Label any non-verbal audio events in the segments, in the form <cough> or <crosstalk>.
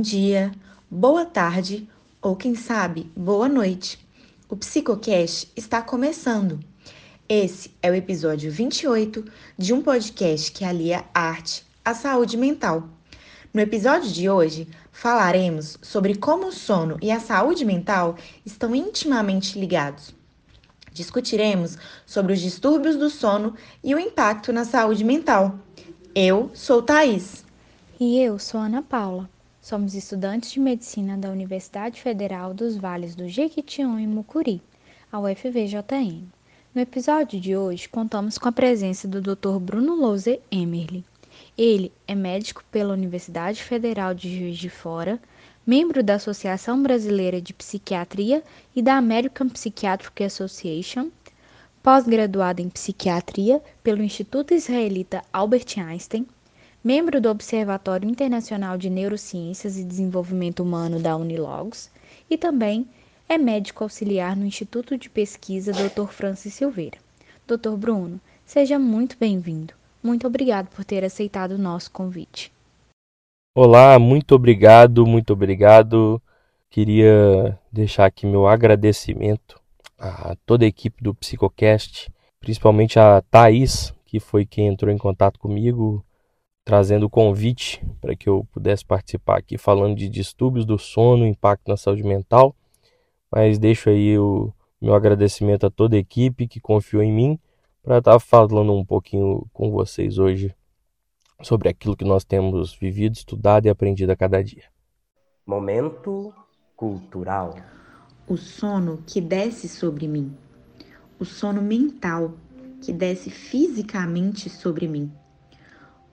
bom dia, boa tarde ou quem sabe, boa noite. O Psicocast está começando. Esse é o episódio 28 de um podcast que alia arte à saúde mental. No episódio de hoje, falaremos sobre como o sono e a saúde mental estão intimamente ligados. Discutiremos sobre os distúrbios do sono e o impacto na saúde mental. Eu sou Thaís. E eu sou Ana Paula. Somos estudantes de medicina da Universidade Federal dos Vales do Jequitinhonha e Mucuri, a UFVJM. No episódio de hoje, contamos com a presença do Dr. Bruno Louze Emerli. Ele é médico pela Universidade Federal de Juiz de Fora, membro da Associação Brasileira de Psiquiatria e da American Psychiatric Association, pós-graduado em psiquiatria pelo Instituto Israelita Albert Einstein, membro do Observatório Internacional de Neurociências e Desenvolvimento Humano da Unilogos e também é médico auxiliar no Instituto de Pesquisa Dr. Francis Silveira. Dr. Bruno, seja muito bem-vindo. Muito obrigado por ter aceitado o nosso convite. Olá, muito obrigado, muito obrigado. Queria deixar aqui meu agradecimento a toda a equipe do Psicocast, principalmente a Thaís, que foi quem entrou em contato comigo trazendo o convite para que eu pudesse participar aqui falando de distúrbios do sono, impacto na saúde mental. Mas deixo aí o meu agradecimento a toda a equipe que confiou em mim para estar tá falando um pouquinho com vocês hoje sobre aquilo que nós temos vivido, estudado e aprendido a cada dia. Momento cultural. O sono que desce sobre mim. O sono mental que desce fisicamente sobre mim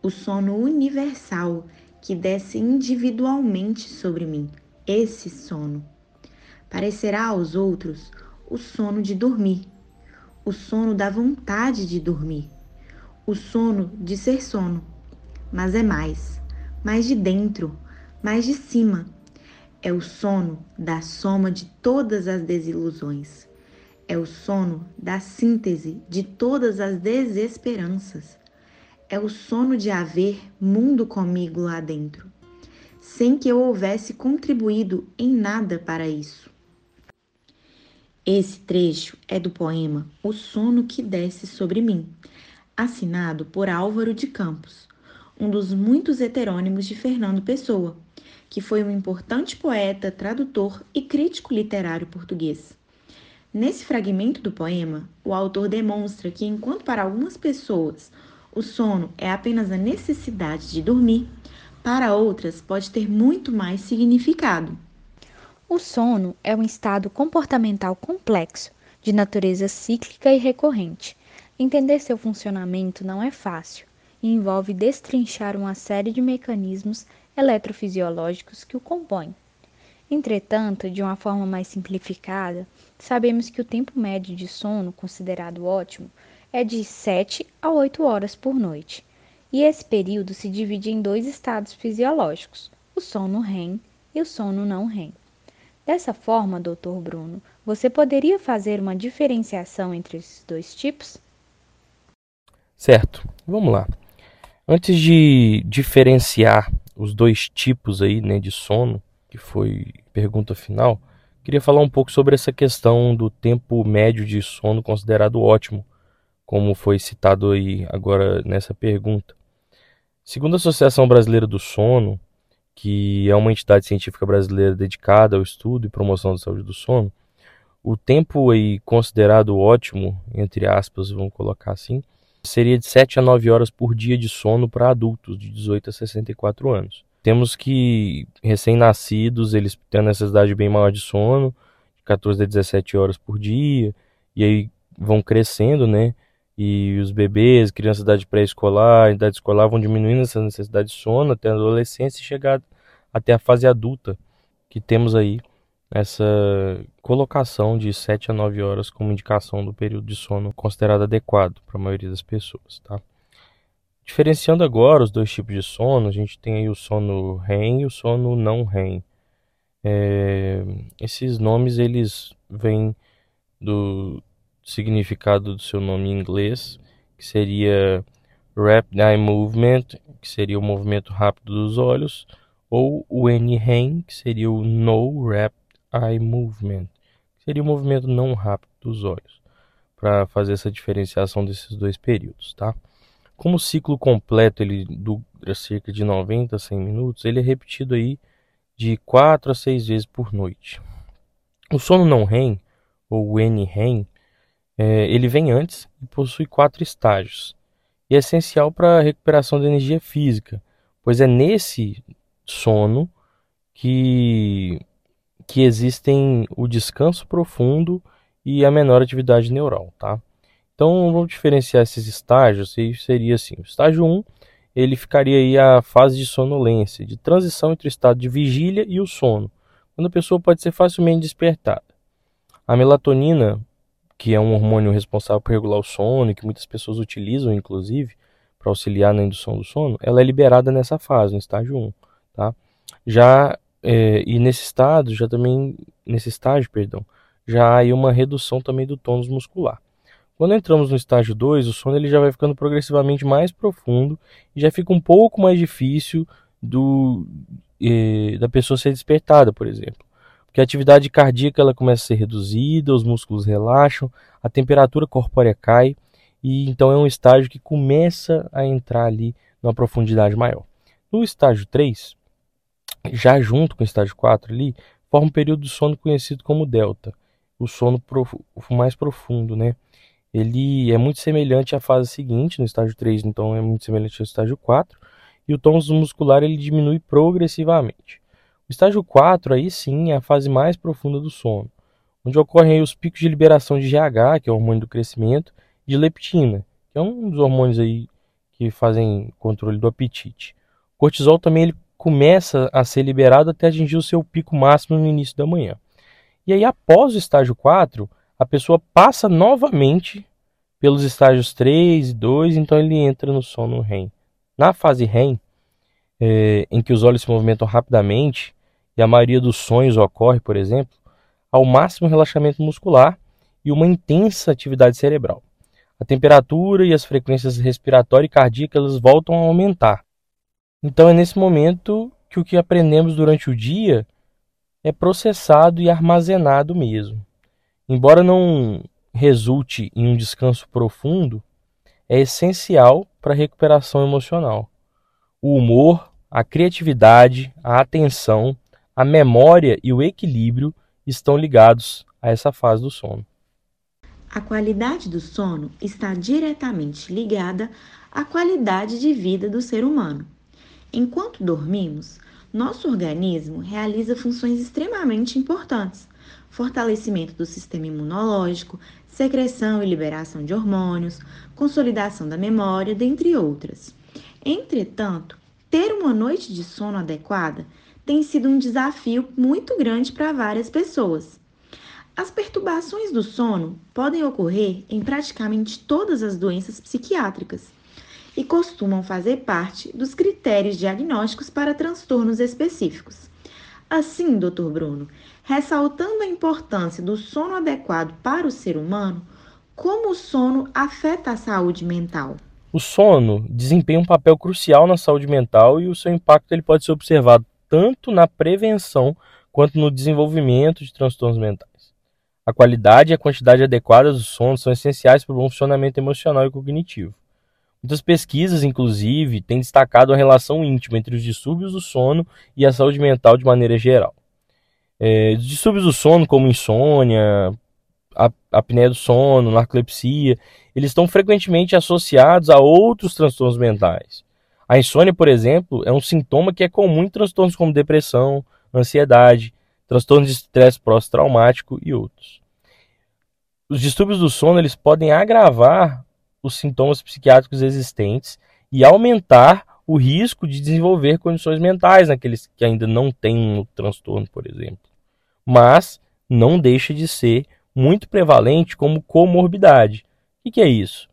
o sono universal que desce individualmente sobre mim, esse sono. Parecerá aos outros o sono de dormir, o sono da vontade de dormir, o sono de ser sono. Mas é mais, mais de dentro, mais de cima. É o sono da soma de todas as desilusões. É o sono da síntese de todas as desesperanças é o sono de haver mundo comigo lá dentro, sem que eu houvesse contribuído em nada para isso. Esse trecho é do poema O Sono que Desce sobre Mim, assinado por Álvaro de Campos, um dos muitos heterônimos de Fernando Pessoa, que foi um importante poeta, tradutor e crítico literário português. Nesse fragmento do poema, o autor demonstra que, enquanto para algumas pessoas o sono é apenas a necessidade de dormir, para outras pode ter muito mais significado. O sono é um estado comportamental complexo, de natureza cíclica e recorrente. Entender seu funcionamento não é fácil e envolve destrinchar uma série de mecanismos eletrofisiológicos que o compõem. Entretanto, de uma forma mais simplificada, sabemos que o tempo médio de sono, considerado ótimo, é de 7 a 8 horas por noite, e esse período se divide em dois estados fisiológicos, o sono REM e o sono não REM. Dessa forma, Dr. Bruno, você poderia fazer uma diferenciação entre esses dois tipos? Certo, vamos lá. Antes de diferenciar os dois tipos aí, né, de sono, que foi pergunta final, queria falar um pouco sobre essa questão do tempo médio de sono considerado ótimo como foi citado aí agora nessa pergunta. Segundo a Associação Brasileira do Sono, que é uma entidade científica brasileira dedicada ao estudo e promoção da saúde do sono, o tempo aí considerado ótimo, entre aspas, vamos colocar assim, seria de 7 a 9 horas por dia de sono para adultos de 18 a 64 anos. Temos que recém-nascidos, eles têm a necessidade bem maior de sono, de 14 a 17 horas por dia, e aí vão crescendo, né? E os bebês, crianças de idade pré-escolar, idade escolar vão diminuindo essa necessidade de sono até a adolescência e chegar até a fase adulta, que temos aí essa colocação de 7 a 9 horas como indicação do período de sono considerado adequado para a maioria das pessoas, tá? Diferenciando agora os dois tipos de sono, a gente tem aí o sono REM e o sono não REM. É, esses nomes eles vêm do, significado do seu nome em inglês, que seria Rapid Eye Movement, que seria o movimento rápido dos olhos, ou o NREM, que seria o No Rapid Eye Movement, que seria o movimento não rápido dos olhos, para fazer essa diferenciação desses dois períodos, tá? Como o ciclo completo ele dura cerca de 90 a 100 minutos, ele é repetido aí de 4 a 6 vezes por noite. O sono não REM, ou NREM, é, ele vem antes e possui quatro estágios. E é essencial para a recuperação da energia física, pois é nesse sono que, que existem o descanso profundo e a menor atividade neural, tá? Então vamos diferenciar esses estágios, e seria assim, o estágio 1, ele ficaria aí a fase de sonolência, de transição entre o estado de vigília e o sono, quando a pessoa pode ser facilmente despertada. A melatonina, que é um hormônio responsável por regular o sono, e que muitas pessoas utilizam, inclusive, para auxiliar na indução do sono, ela é liberada nessa fase, no estágio 1. Tá? Já, é, e nesse estado, já também, nesse estágio, perdão, já há aí uma redução também do tônus muscular. Quando entramos no estágio 2, o sono ele já vai ficando progressivamente mais profundo e já fica um pouco mais difícil do, eh, da pessoa ser despertada, por exemplo. Porque a atividade cardíaca ela começa a ser reduzida, os músculos relaxam, a temperatura corpórea cai e então é um estágio que começa a entrar ali numa profundidade maior. No estágio 3, já junto com o estágio 4 ali, forma um período de sono conhecido como delta, o sono mais profundo, né? ele é muito semelhante à fase seguinte, no estágio 3, então é muito semelhante ao estágio 4, e o tônus muscular ele diminui progressivamente. O estágio 4 aí sim é a fase mais profunda do sono, onde ocorrem os picos de liberação de GH, que é o hormônio do crescimento, e de leptina, que é um dos hormônios aí que fazem controle do apetite. O cortisol também ele começa a ser liberado até atingir o seu pico máximo no início da manhã. E aí após o estágio 4, a pessoa passa novamente pelos estágios 3 e 2, então ele entra no sono REM. Na fase REM, é, em que os olhos se movimentam rapidamente e a maioria dos sonhos ocorre, por exemplo, há o máximo relaxamento muscular e uma intensa atividade cerebral. A temperatura e as frequências respiratória e cardíaca elas voltam a aumentar. Então é nesse momento que o que aprendemos durante o dia é processado e armazenado mesmo. Embora não resulte em um descanso profundo, é essencial para a recuperação emocional. O humor, a criatividade, a atenção, a memória e o equilíbrio estão ligados a essa fase do sono. A qualidade do sono está diretamente ligada à qualidade de vida do ser humano. Enquanto dormimos, nosso organismo realiza funções extremamente importantes, fortalecimento do sistema imunológico, secreção e liberação de hormônios, consolidação da memória, dentre outras. Entretanto, ter uma noite de sono adequada tem sido um desafio muito grande para várias pessoas. As perturbações do sono podem ocorrer em praticamente todas as doenças psiquiátricas e costumam fazer parte dos critérios diagnósticos para transtornos específicos. Assim, doutor Bruno, ressaltando a importância do sono adequado para o ser humano, como o sono afeta a saúde mental? O sono desempenha um papel crucial na saúde mental e o seu impacto ele pode ser observado tanto na prevenção quanto no desenvolvimento de transtornos mentais. A qualidade e a quantidade adequada do sono são essenciais para o bom funcionamento emocional e cognitivo. Muitas pesquisas, inclusive, têm destacado a relação íntima entre os distúrbios do sono e a saúde mental de maneira geral. É, distúrbios do sono, como insônia, apneia do sono, narcolepsia, eles estão frequentemente associados a outros transtornos mentais. A insônia, por exemplo, é um sintoma que é comum em transtornos como depressão, ansiedade, transtornos de estresse pós-traumático e outros. Os distúrbios do sono eles podem agravar os sintomas psiquiátricos existentes e aumentar o risco de desenvolver condições mentais naqueles que ainda não têm um transtorno, por exemplo. Mas não deixa de ser muito prevalente como comorbidade. O que é isso?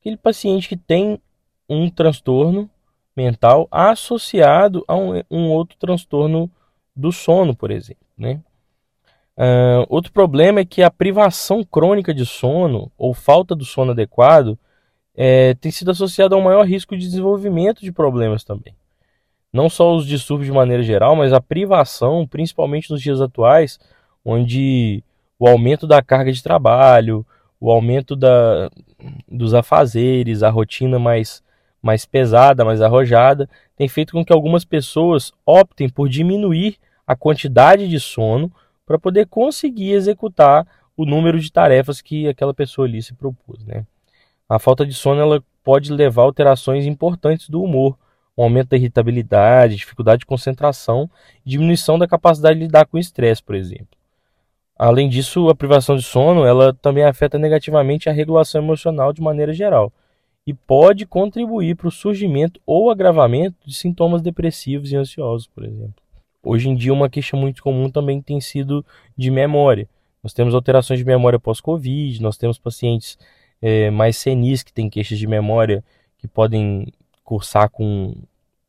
Aquele paciente que tem um transtorno mental associado a um, um outro transtorno do sono, por exemplo. Né? Uh, outro problema é que a privação crônica de sono ou falta do sono adequado é, tem sido associado a um maior risco de desenvolvimento de problemas também. não só os distúrbios de maneira geral, mas a privação, principalmente nos dias atuais, onde o aumento da carga de trabalho, o aumento da, dos afazeres, a rotina mais, mais pesada, mais arrojada, tem feito com que algumas pessoas optem por diminuir a quantidade de sono para poder conseguir executar o número de tarefas que aquela pessoa ali se propôs. Né? A falta de sono ela pode levar a alterações importantes do humor, um aumento da irritabilidade, dificuldade de concentração diminuição da capacidade de lidar com o estresse, por exemplo. Além disso, a privação de sono ela também afeta negativamente a regulação emocional de maneira geral e pode contribuir para o surgimento ou agravamento de sintomas depressivos e ansiosos, por exemplo. Hoje em dia, uma queixa muito comum também tem sido de memória. Nós temos alterações de memória pós-Covid, nós temos pacientes é, mais senis que têm queixas de memória que podem cursar com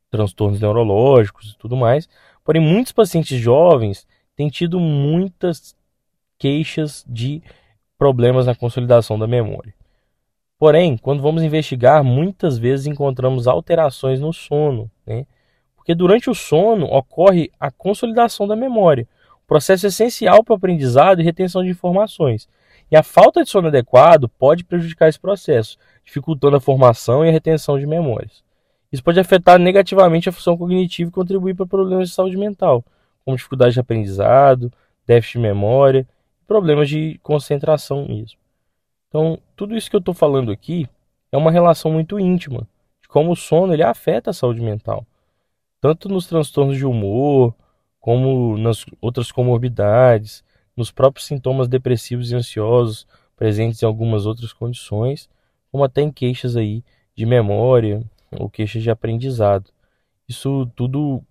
transtornos neurológicos e tudo mais. Porém, muitos pacientes jovens têm tido muitas queixas de problemas na consolidação da memória. Porém, quando vamos investigar, muitas vezes encontramos alterações no sono, né? porque durante o sono ocorre a consolidação da memória, processo essencial para o aprendizado e retenção de informações. E a falta de sono adequado pode prejudicar esse processo, dificultando a formação e a retenção de memórias. Isso pode afetar negativamente a função cognitiva e contribuir para problemas de saúde mental, como dificuldade de aprendizado, déficit de memória, problemas de concentração mesmo. Então, tudo isso que eu estou falando aqui é uma relação muito íntima de como o sono ele afeta a saúde mental, tanto nos transtornos de humor, como nas outras comorbidades, nos próprios sintomas depressivos e ansiosos presentes em algumas outras condições, como até em queixas aí de memória ou queixas de aprendizado. Isso tudo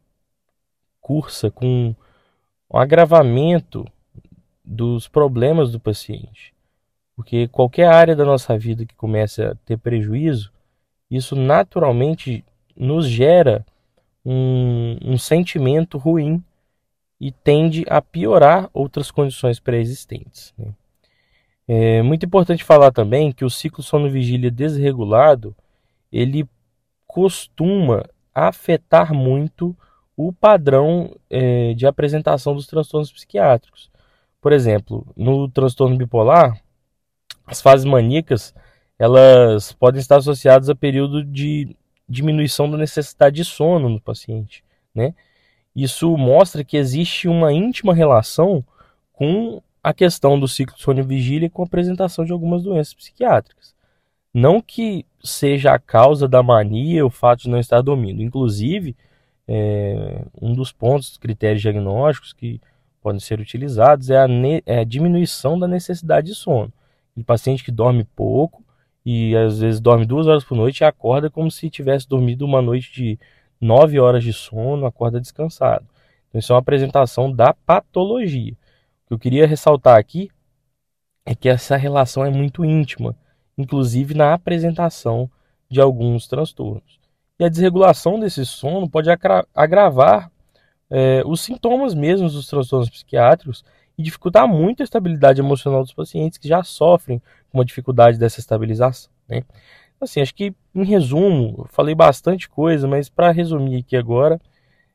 cursa com um agravamento dos problemas do paciente. Porque qualquer área da nossa vida que comece a ter prejuízo, isso naturalmente nos gera um, um sentimento ruim e tende a piorar outras condições pré-existentes. Né? É muito importante falar também que o ciclo sono-vigília desregulado ele costuma afetar muito o padrão é, de apresentação dos transtornos psiquiátricos. Por exemplo, no transtorno bipolar, as fases maníacas elas podem estar associadas a período de diminuição da necessidade de sono no paciente, né? Isso mostra que existe uma íntima relação com a questão do ciclo de sono e vigília com a apresentação de algumas doenças psiquiátricas. Não que seja a causa da mania o fato de não estar dormindo. Inclusive, é, um dos pontos, critérios diagnósticos que podem ser utilizados é a, é a diminuição da necessidade de sono. O paciente que dorme pouco e às vezes dorme duas horas por noite e acorda como se tivesse dormido uma noite de 9 horas de sono, acorda descansado. Então, isso é uma apresentação da patologia. O que eu queria ressaltar aqui é que essa relação é muito íntima, inclusive na apresentação de alguns transtornos. E a desregulação desse sono pode agravar é, os sintomas mesmos dos transtornos psiquiátricos e dificultar muito a estabilidade emocional dos pacientes que já sofrem com uma dificuldade dessa estabilização. Né? Assim, acho que, em resumo, falei bastante coisa, mas para resumir aqui agora,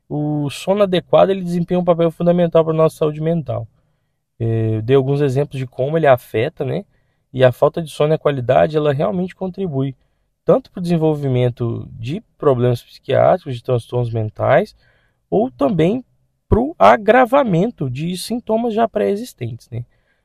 o sono adequado ele desempenha um papel fundamental para a nossa saúde mental. É, eu dei alguns exemplos de como ele afeta, né? E a falta de sono e a qualidade, ela realmente contribui tanto para o desenvolvimento de problemas psiquiátricos, de transtornos mentais, ou também para o agravamento de sintomas já pré-existentes. Né?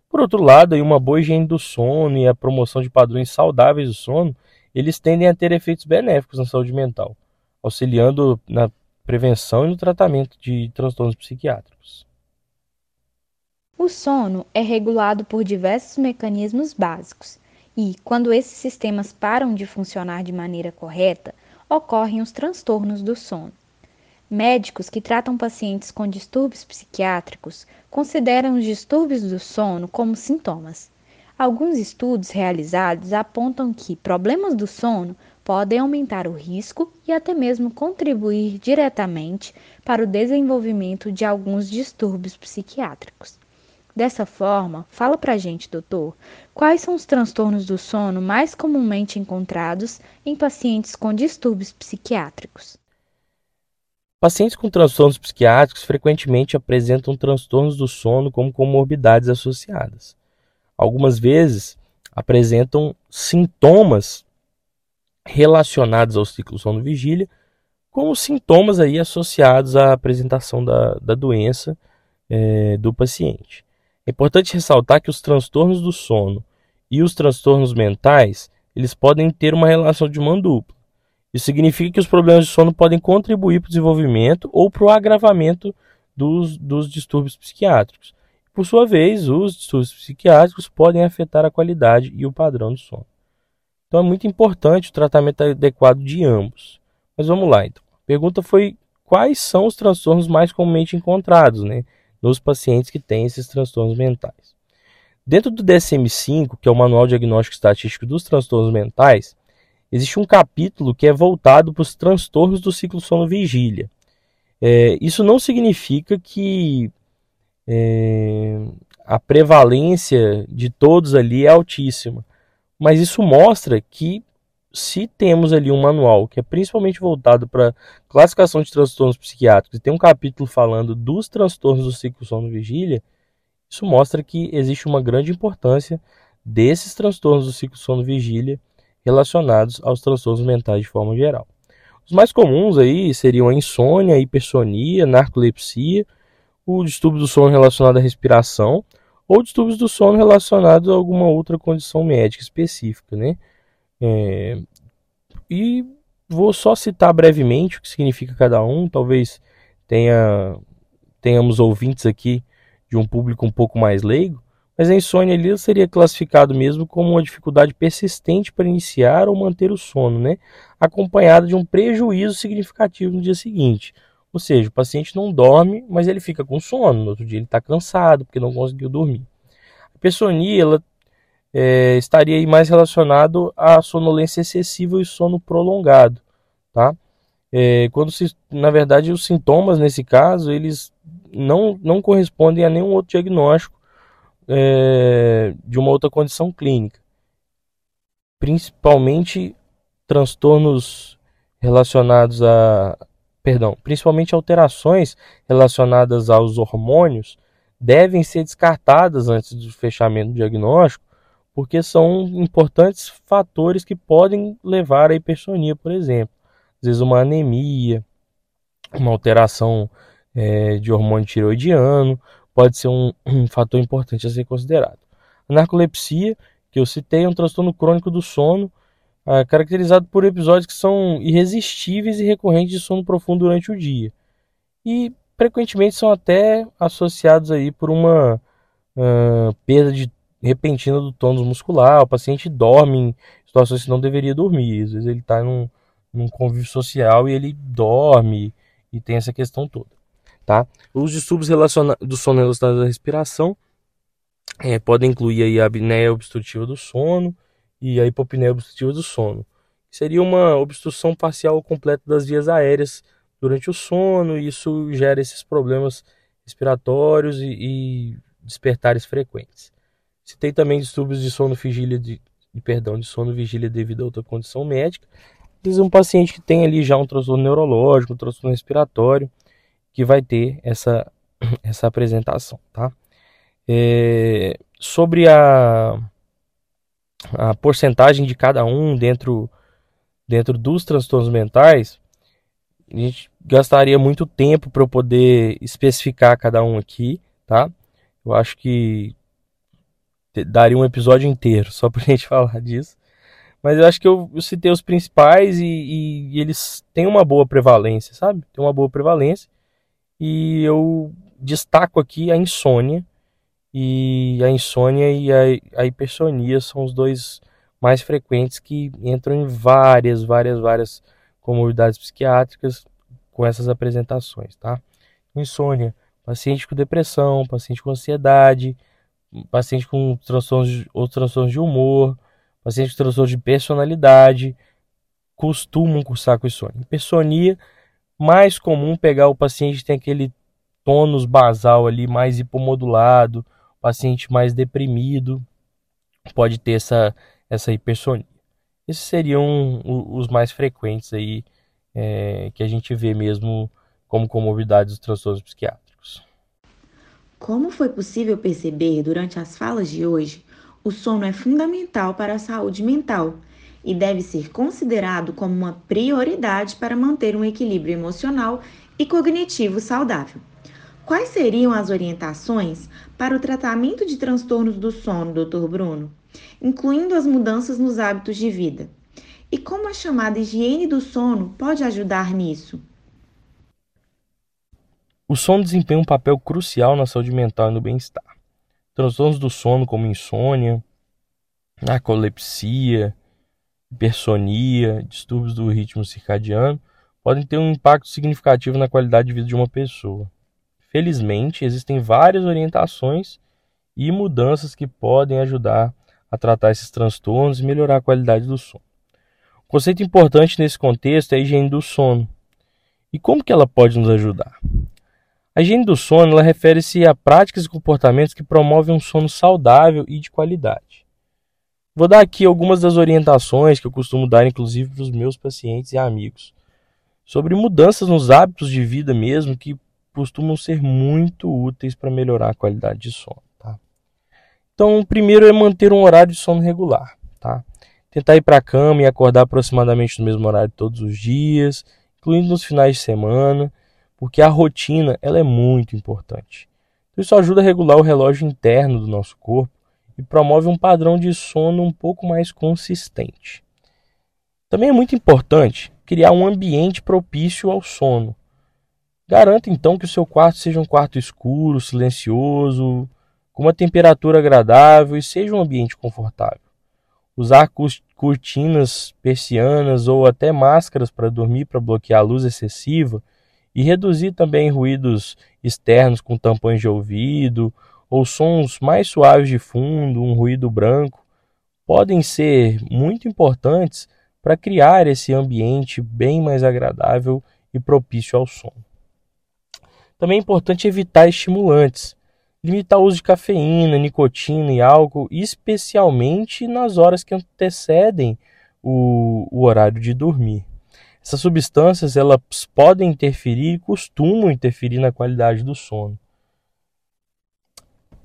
Por outro lado, uma boa higiene do sono e a promoção de padrões saudáveis do sono eles tendem a ter efeitos benéficos na saúde mental, auxiliando na prevenção e no tratamento de transtornos psiquiátricos. O sono é regulado por diversos mecanismos básicos e, quando esses sistemas param de funcionar de maneira correta, ocorrem os transtornos do sono. Médicos que tratam pacientes com distúrbios psiquiátricos consideram os distúrbios do sono como sintomas. Alguns estudos realizados apontam que problemas do sono podem aumentar o risco e até mesmo contribuir diretamente para o desenvolvimento de alguns distúrbios psiquiátricos. Dessa forma, fala pra gente, doutor, quais são os transtornos do sono mais comumente encontrados em pacientes com distúrbios psiquiátricos? Pacientes com transtornos psiquiátricos frequentemente apresentam transtornos do sono como comorbidades associadas. Algumas vezes apresentam sintomas relacionados ao ciclo sono-vigília, como sintomas aí associados à apresentação da, da doença é, do paciente. É importante ressaltar que os transtornos do sono e os transtornos mentais eles podem ter uma relação de mão dupla. Isso significa que os problemas de sono podem contribuir para o desenvolvimento ou para o agravamento dos, dos distúrbios psiquiátricos. Por sua vez, os distúrbios psiquiátricos podem afetar a qualidade e o padrão do sono. Então é muito importante o tratamento adequado de ambos. Mas vamos lá, então. A pergunta foi quais são os transtornos mais comumente encontrados né, nos pacientes que têm esses transtornos mentais. Dentro do DSM-5, que é o Manual Diagnóstico Estatístico dos Transtornos Mentais, existe um capítulo que é voltado para os transtornos do ciclo sono-vigília. É, isso não significa que é, a prevalência de todos ali é altíssima, mas isso mostra que se temos ali um manual que é principalmente voltado para classificação de transtornos psiquiátricos e tem um capítulo falando dos transtornos do ciclo sono-vigília, isso mostra que existe uma grande importância desses transtornos do ciclo sono-vigília relacionados aos transtornos mentais de forma geral. Os mais comuns aí seriam a insônia, a hipersonia, narcolepsia, o distúrbio do sono relacionado à respiração ou distúrbios do sono relacionados a alguma outra condição médica específica, né? É, e vou só citar brevemente o que significa cada um, talvez tenha tenhamos ouvintes aqui de um público um pouco mais leigo, mas a insônia ali seria classificado mesmo como uma dificuldade persistente para iniciar ou manter o sono, né? acompanhada de um prejuízo significativo no dia seguinte. Ou seja, o paciente não dorme, mas ele fica com sono. No outro dia ele está cansado porque não conseguiu dormir. A pessonia ela, é, estaria aí mais relacionado à sonolência excessiva e sono prolongado. Tá? É, quando se, na verdade, os sintomas nesse caso eles não, não correspondem a nenhum outro diagnóstico é, de uma outra condição clínica, principalmente transtornos relacionados a, perdão, principalmente alterações relacionadas aos hormônios devem ser descartadas antes do fechamento do diagnóstico, porque são importantes fatores que podem levar à hipersonia, por exemplo, às vezes uma anemia, uma alteração é, de hormônio tiroidiano, pode ser um, <clears throat> um fator importante a ser considerado. A narcolepsia, que eu citei, é um transtorno crônico do sono, é, caracterizado por episódios que são irresistíveis e recorrentes de sono profundo durante o dia. E frequentemente são até associados aí por uma uh, perda de repentina do tônus muscular. O paciente dorme em situações que não deveria dormir. Às vezes ele está num, num convívio social e ele dorme e tem essa questão toda. Tá? Os distúrbios do sono relacionados à respiração é, podem incluir aí a apneia obstrutiva do sono e a hipopneia obstrutiva do sono. Seria uma obstrução parcial ou completa das vias aéreas durante o sono, e isso gera esses problemas respiratórios e, e despertares frequentes. Se tem também distúrbios de sono vigília de, de, perdão, de sono vigília devido a outra condição médica. Diz um paciente que tem ali já um transtorno neurológico, um transtorno respiratório, que vai ter essa, <clears throat> essa apresentação, tá? É, sobre a, a porcentagem de cada um dentro, dentro dos transtornos mentais, a gente gastaria muito tempo para eu poder especificar cada um aqui, tá? Eu acho que daria um episódio inteiro só para a <laughs> gente falar disso. Mas eu acho que eu, eu citei os principais e, e, e, eles têm uma boa prevalência, sabe? Tem uma boa prevalência. E eu destaco aqui a insônia. E a insônia e a, a hipersonia são os dois mais frequentes que entram em várias, várias, várias comorbidades psiquiátricas com essas apresentações, tá? Insônia, paciente com depressão, paciente com ansiedade, paciente com transtornos, outros transtornos de humor, paciente com transtornos de personalidade, costumam cursar com insônia. Hipersonia mais comum pegar o paciente que tem aquele tônus basal ali mais hipomodulado, paciente mais deprimido, pode ter essa, essa hipersonia. Esses seriam os mais frequentes aí é, que a gente vê mesmo como comorbidades e transtornos psiquiátricos. Como foi possível perceber durante as falas de hoje, o sono é fundamental para a saúde mental e deve ser considerado como uma prioridade para manter um equilíbrio emocional e cognitivo saudável. Quais seriam as orientações para o tratamento de transtornos do sono, Dr. Bruno, incluindo as mudanças nos hábitos de vida? E como a chamada higiene do sono pode ajudar nisso? O sono desempenha um papel crucial na saúde mental e no bem-estar. Transtornos do sono, como insônia, narcolepsia, hipersonia, distúrbios do ritmo circadiano, podem ter um impacto significativo na qualidade de vida de uma pessoa. Felizmente, existem várias orientações e mudanças que podem ajudar a tratar esses transtornos e melhorar a qualidade do sono. O conceito importante nesse contexto é a higiene do sono. E como que ela pode nos ajudar? A higiene do sono refere-se a práticas e comportamentos que promovem um sono saudável e de qualidade. Vou dar aqui algumas das orientações que eu costumo dar, inclusive, para os meus pacientes e amigos, sobre mudanças nos hábitos de vida mesmo que costumam ser muito úteis para melhorar a qualidade de sono. Tá? Então, o primeiro é manter um horário de sono regular. Tá? Tentar ir para a cama e acordar aproximadamente no mesmo horário todos os dias, incluindo nos finais de semana, porque a rotina ela é muito importante. Então, isso ajuda a regular o relógio interno do nosso corpo e promove um padrão de sono um pouco mais consistente. Também é muito importante criar um ambiente propício ao sono. Garanta então que o seu quarto seja um quarto escuro, silencioso, com uma temperatura agradável e seja um ambiente confortável. Usar cortinas, persianas ou até máscaras para dormir para bloquear a luz excessiva e reduzir também ruídos externos com tampões de ouvido ou sons mais suaves de fundo, um ruído branco, podem ser muito importantes para criar esse ambiente bem mais agradável e propício ao sono. Também é importante evitar estimulantes, limitar o uso de cafeína, nicotina e álcool, especialmente nas horas que antecedem o, o horário de dormir. Essas substâncias elas podem interferir e costumam interferir na qualidade do sono.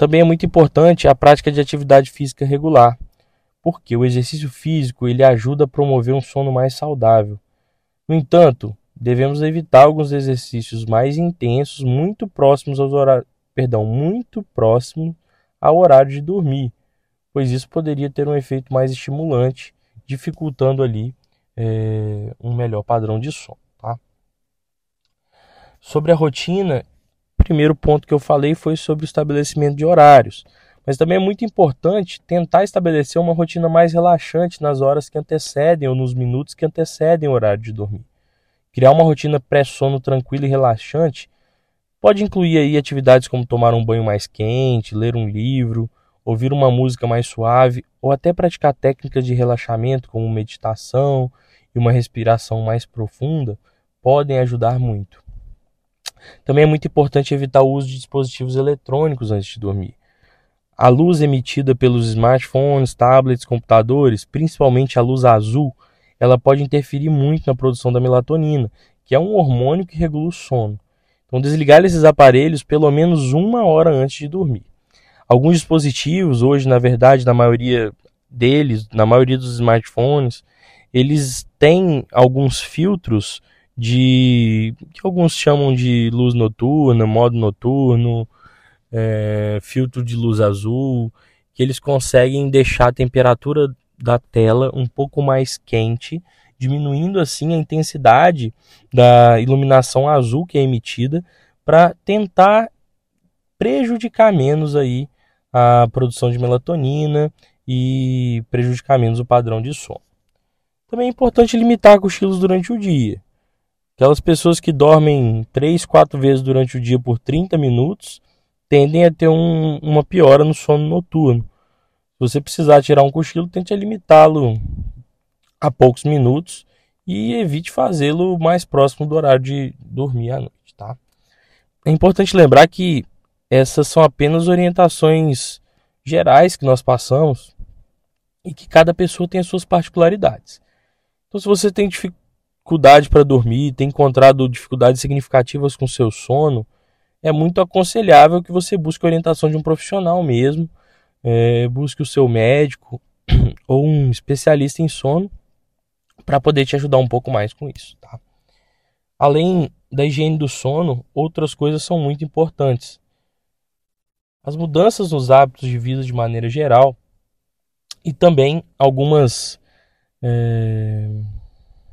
Também é muito importante a prática de atividade física regular, porque o exercício físico ele ajuda a promover um sono mais saudável. No entanto, devemos evitar alguns exercícios mais intensos, muito próximos aos horários, perdão, muito próximo ao horário de dormir, pois isso poderia ter um efeito mais estimulante, dificultando ali é, um melhor padrão de sono. Tá? Sobre a rotina, primeiro ponto que eu falei foi sobre o estabelecimento de horários. Mas também é muito importante tentar estabelecer uma rotina mais relaxante nas horas que antecedem ou nos minutos que antecedem o horário de dormir. Criar uma rotina pré-sono tranquila e relaxante pode incluir aí atividades como tomar um banho mais quente, ler um livro, ouvir uma música mais suave ou até praticar técnicas de relaxamento como meditação e uma respiração mais profunda podem ajudar muito. Também é muito importante evitar o uso de dispositivos eletrônicos antes de dormir. A luz emitida pelos smartphones, tablets, computadores, principalmente a luz azul, ela pode interferir muito na produção da melatonina, que é um hormônio que regula o sono. Então, desligar esses aparelhos pelo menos uma hora antes de dormir. Alguns dispositivos, hoje, na verdade, na maioria deles, na maioria dos smartphones, eles têm alguns filtros de que alguns chamam de luz noturna, modo noturno, é, filtro de luz azul, que eles conseguem deixar a temperatura da tela um pouco mais quente, diminuindo assim a intensidade da iluminação azul que é emitida para tentar prejudicar menos aí a produção de melatonina e prejudicar menos o padrão de sono. Também é importante limitar cochilos durante o dia. Aquelas pessoas que dormem 3, 4 vezes durante o dia por 30 minutos tendem a ter um, uma piora no sono noturno você precisar tirar um cochilo, tente limitá-lo a poucos minutos e evite fazê-lo mais próximo do horário de dormir à noite, tá? É importante lembrar que essas são apenas orientações gerais que nós passamos e que cada pessoa tem as suas particularidades. Então, se você tem dificuldade para dormir, tem encontrado dificuldades significativas com seu sono, é muito aconselhável que você busque a orientação de um profissional mesmo, é, busque o seu médico <clears throat> ou um especialista em sono para poder te ajudar um pouco mais com isso. Tá? Além da higiene do sono, outras coisas são muito importantes. As mudanças nos hábitos de vida de maneira geral e também algumas é,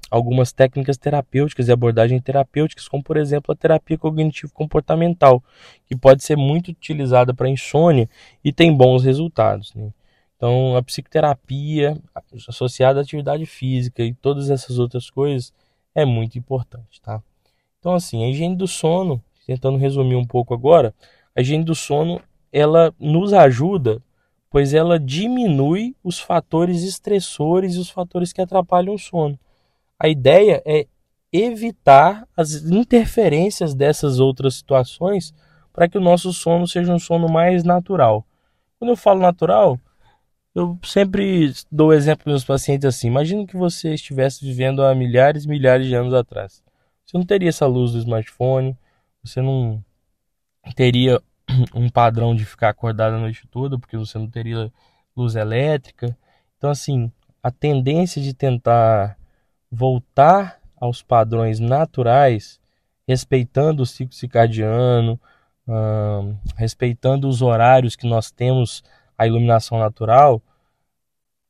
algumas técnicas terapêuticas e abordagens terapêuticas, como por exemplo a terapia cognitivo-comportamental, que pode ser muito utilizada para insônia e tem bons resultados. Né? Então, a psicoterapia associada à atividade física e todas essas outras coisas é muito importante, tá? Então, assim, a higiene do sono, tentando resumir um pouco agora, a higiene do sono, ela nos ajuda, pois ela diminui os fatores estressores e os fatores que atrapalham o sono. A ideia é evitar as interferências dessas outras situações para que o nosso sono seja um sono mais natural. Quando eu falo natural, eu sempre dou exemplo para meus pacientes assim: imagine que você estivesse vivendo há milhares e milhares de anos atrás. Você não teria essa luz do smartphone, você não teria um padrão de ficar acordado a noite toda, porque você não teria luz elétrica. Então, assim, a tendência de tentar voltar aos padrões naturais, respeitando o ciclo circadiano, respeitando os horários que nós temos a iluminação natural,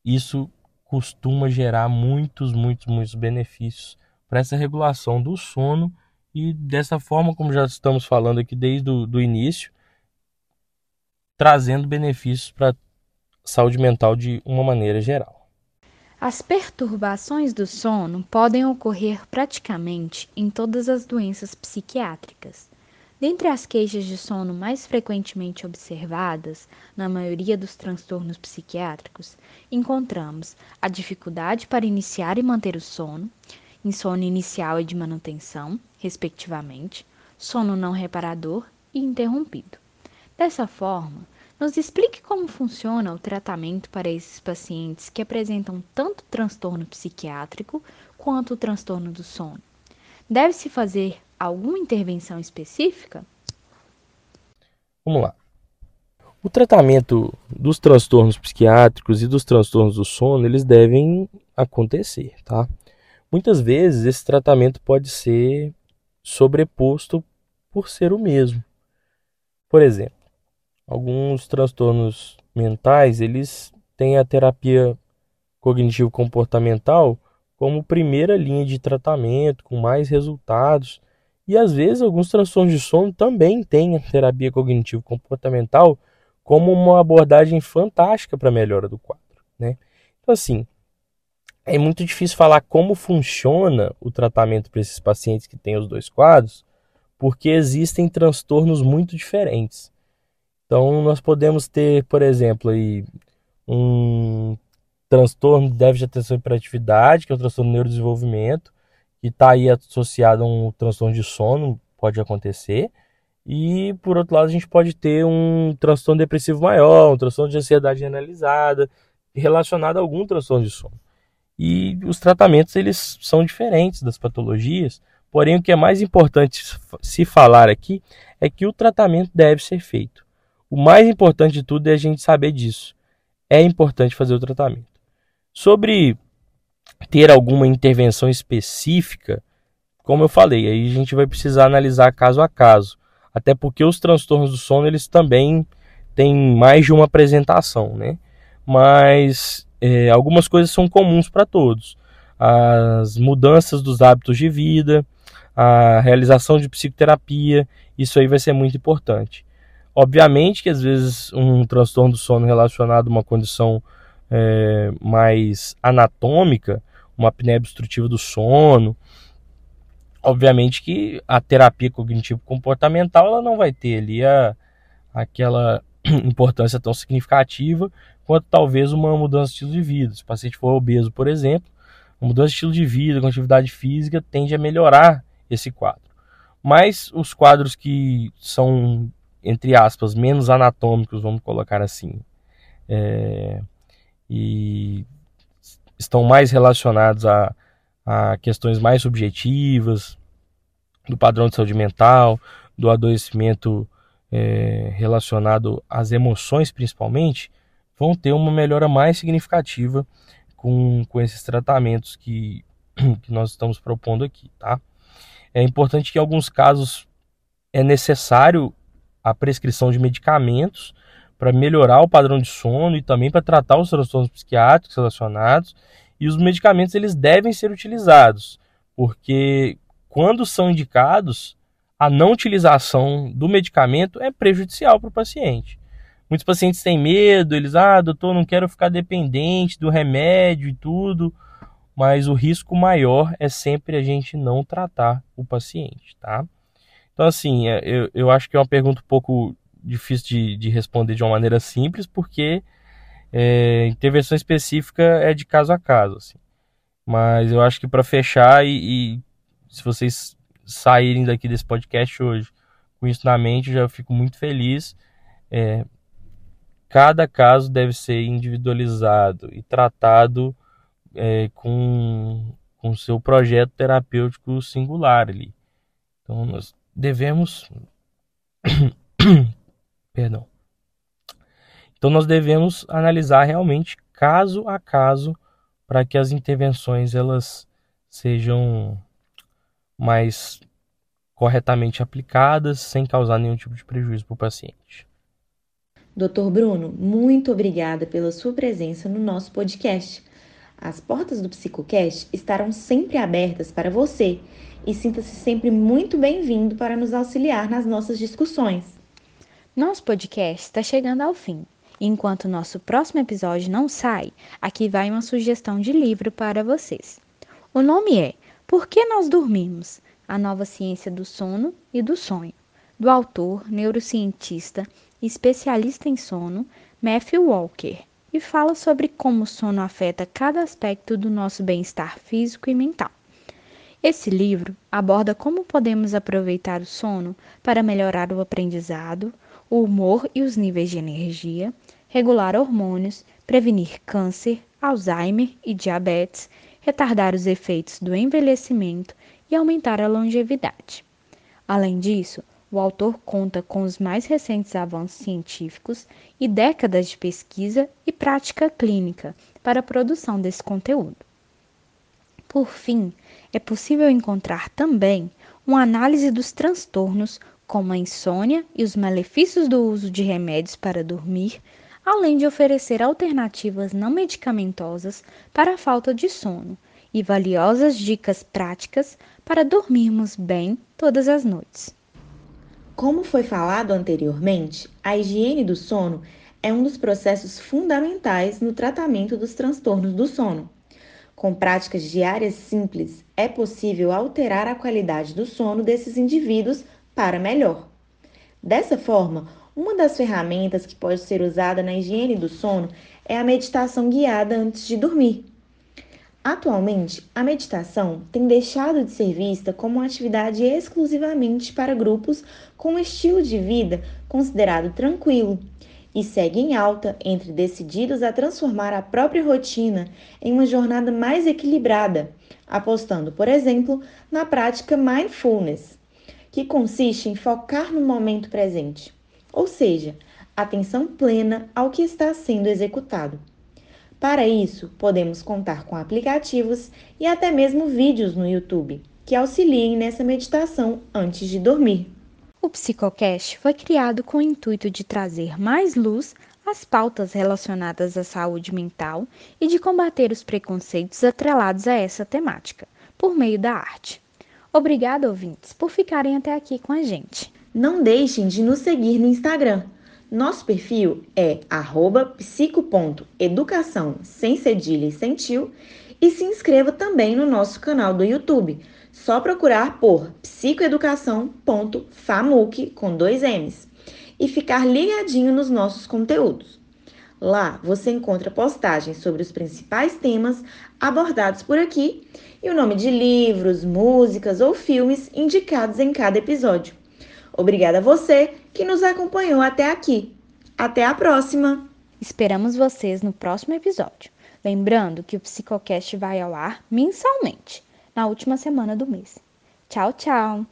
isso costuma gerar muitos, muitos, muitos benefícios para essa regulação do sono e dessa forma, como já estamos falando aqui desde o início, trazendo benefícios para a saúde mental de uma maneira geral. As perturbações do sono podem ocorrer praticamente em todas as doenças psiquiátricas. Dentre as queixas de sono mais frequentemente observadas na maioria dos transtornos psiquiátricos, encontramos a dificuldade para iniciar e manter o sono, insônia inicial e de manutenção, respectivamente, sono não reparador e interrompido. Dessa forma, nos explique como funciona o tratamento para esses pacientes que apresentam tanto transtorno psiquiátrico quanto o transtorno do sono. Deve-se fazer alguma intervenção específica? Vamos lá. O tratamento dos transtornos psiquiátricos e dos transtornos do sono, eles devem acontecer, tá? Muitas vezes esse tratamento pode ser sobreposto por ser o mesmo. Por exemplo, alguns transtornos mentais, eles têm a terapia cognitivo comportamental como primeira linha de tratamento, com mais resultados. E às vezes alguns transtornos de sono também têm a terapia cognitivo comportamental como uma abordagem fantástica para a melhora do quadro, né? Então assim, é muito difícil falar como funciona o tratamento para esses pacientes que têm os dois quadros, porque existem transtornos muito diferentes. Então, nós podemos ter, por exemplo, aí, um transtorno de déficit de atenção e hiperatividade, que é o transtorno de neurodesenvolvimento, que está aí associado a um transtorno de sono, pode acontecer. E, por outro lado, a gente pode ter um transtorno depressivo maior, um transtorno de ansiedade generalizada, relacionado a algum transtorno de sono. E os tratamentos, eles são diferentes das patologias, porém, o que é mais importante se falar aqui é que o tratamento deve ser feito. O mais importante de tudo é a gente saber disso. É importante fazer o tratamento. Sobre ter alguma intervenção específica, como eu falei, aí a gente vai precisar analisar caso a caso. Até porque os transtornos do sono, eles também têm mais de uma apresentação, né? Mas é, algumas coisas são comuns para todos. As mudanças dos hábitos de vida, a realização de psicoterapia, isso aí vai ser muito importante. Obviamente que às vezes um transtorno do sono relacionado a uma condição é, mais anatômica, uma apneia obstrutiva do sono, obviamente que a terapia cognitivo-comportamental ela não vai ter ali a, aquela <clears throat> importância tão significativa quanto talvez uma mudança de estilo de vida. Se o paciente for obeso, por exemplo, uma mudança de estilo de vida com atividade física tende a melhorar esse quadro. Mas os quadros que são entre aspas, menos anatômicos, vamos colocar assim, é, e estão mais relacionados a, a questões mais subjetivas, do padrão de saúde mental, do adoecimento é, relacionado às emoções principalmente, vão ter uma melhora mais significativa com, com esses tratamentos que, <clears throat> que nós estamos propondo aqui, tá? É importante que em alguns casos é necessário a prescrição de medicamentos para melhorar o padrão de sono e também para tratar os transtornos psiquiátricos relacionados. E os medicamentos eles devem ser utilizados, porque quando são indicados, a não utilização do medicamento é prejudicial para o paciente. Muitos pacientes têm medo, eles, ah, doutor, não quero ficar dependente do remédio e tudo, mas o risco maior é sempre a gente não tratar o paciente, tá? Então, assim, é, eu, eu acho que é uma pergunta um pouco difícil de, de responder de uma maneira simples, porque é, intervenção específica é de caso a caso, assim. Mas eu acho que para fechar e, e se vocês saírem daqui desse podcast hoje com isso na mente, eu já fico muito feliz. É, cada caso deve ser individualizado e tratado é, com com seu projeto terapêutico singular ali. Então nós devemos <coughs> perdão. Então nós devemos analisar realmente caso a caso para que as intervenções elas sejam mais corretamente aplicadas, sem causar nenhum tipo de prejuízo para o paciente. Doutor Bruno, muito obrigada pela sua presença no nosso podcast. As portas do Psicocast estarão sempre abertas para você e sinta-se sempre muito bem-vindo para nos auxiliar nas nossas discussões. Nosso podcast está chegando ao fim. Enquanto nosso próximo episódio não sai, aqui vai uma sugestão de livro para vocês. O nome é por que nós dormimos? A nova ciência do sono e do sonho, do autor, neurocientista e especialista em sono, Matthew Walker, e fala sobre como o sono afeta cada aspecto do nosso bem-estar físico e mental. Esse livro aborda como podemos aproveitar o sono para melhorar o aprendizado, o humor e os níveis de energia, regular hormônios, prevenir câncer, Alzheimer e diabetes retardar os efeitos do envelhecimento e aumentar a longevidade. Além disso, o autor conta com os mais recentes avanços científicos e décadas de pesquisa e prática clínica para a produção desse conteúdo. Por fim, é possível encontrar também uma análise dos transtornos como a insônia e os malefícios do uso de remédios para dormir, além de oferecer alternativas não medicamentosas para a falta de sono e valiosas dicas práticas para dormirmos bem todas as noites. Como foi falado anteriormente, a higiene do sono é um dos processos fundamentais no tratamento dos transtornos do sono. Com práticas diárias simples, é possível alterar a qualidade do sono desses indivíduos para melhor. Dessa forma, uma das ferramentas que pode ser usada na higiene do sono é a meditação guiada antes de dormir. Atualmente, a meditação tem deixado de ser vista como uma atividade exclusivamente para grupos com um estilo de vida considerado tranquilo e segue em alta entre decididos a transformar a própria rotina em uma jornada mais equilibrada, apostando, por exemplo, na prática mindfulness, que consiste em focar no momento presente ou seja, atenção plena ao que está sendo executado. Para isso, podemos contar com aplicativos e até mesmo vídeos no YouTube que auxiliem nessa meditação antes de dormir. O Psicocast foi criado com o intuito de trazer mais luz às pautas relacionadas à saúde mental e de combater os preconceitos atrelados a essa temática, por meio da arte. Obrigada, ouvintes, por ficarem até aqui com a gente. Não deixem de nos seguir no Instagram. Nosso perfil é psico.educação sem cedilha e sem tio e se inscreva também no nosso canal do YouTube. Só procurar por psicoeducação.famuc com dois M's e ficar ligadinho nos nossos conteúdos. Lá você encontra postagens sobre os principais temas abordados por aqui e o nome de livros, músicas ou filmes indicados em cada episódio. Obrigada a você que nos acompanhou até aqui. Até a próxima! Esperamos vocês no próximo episódio. Lembrando que o Psicocast vai ao ar mensalmente na última semana do mês. Tchau, tchau!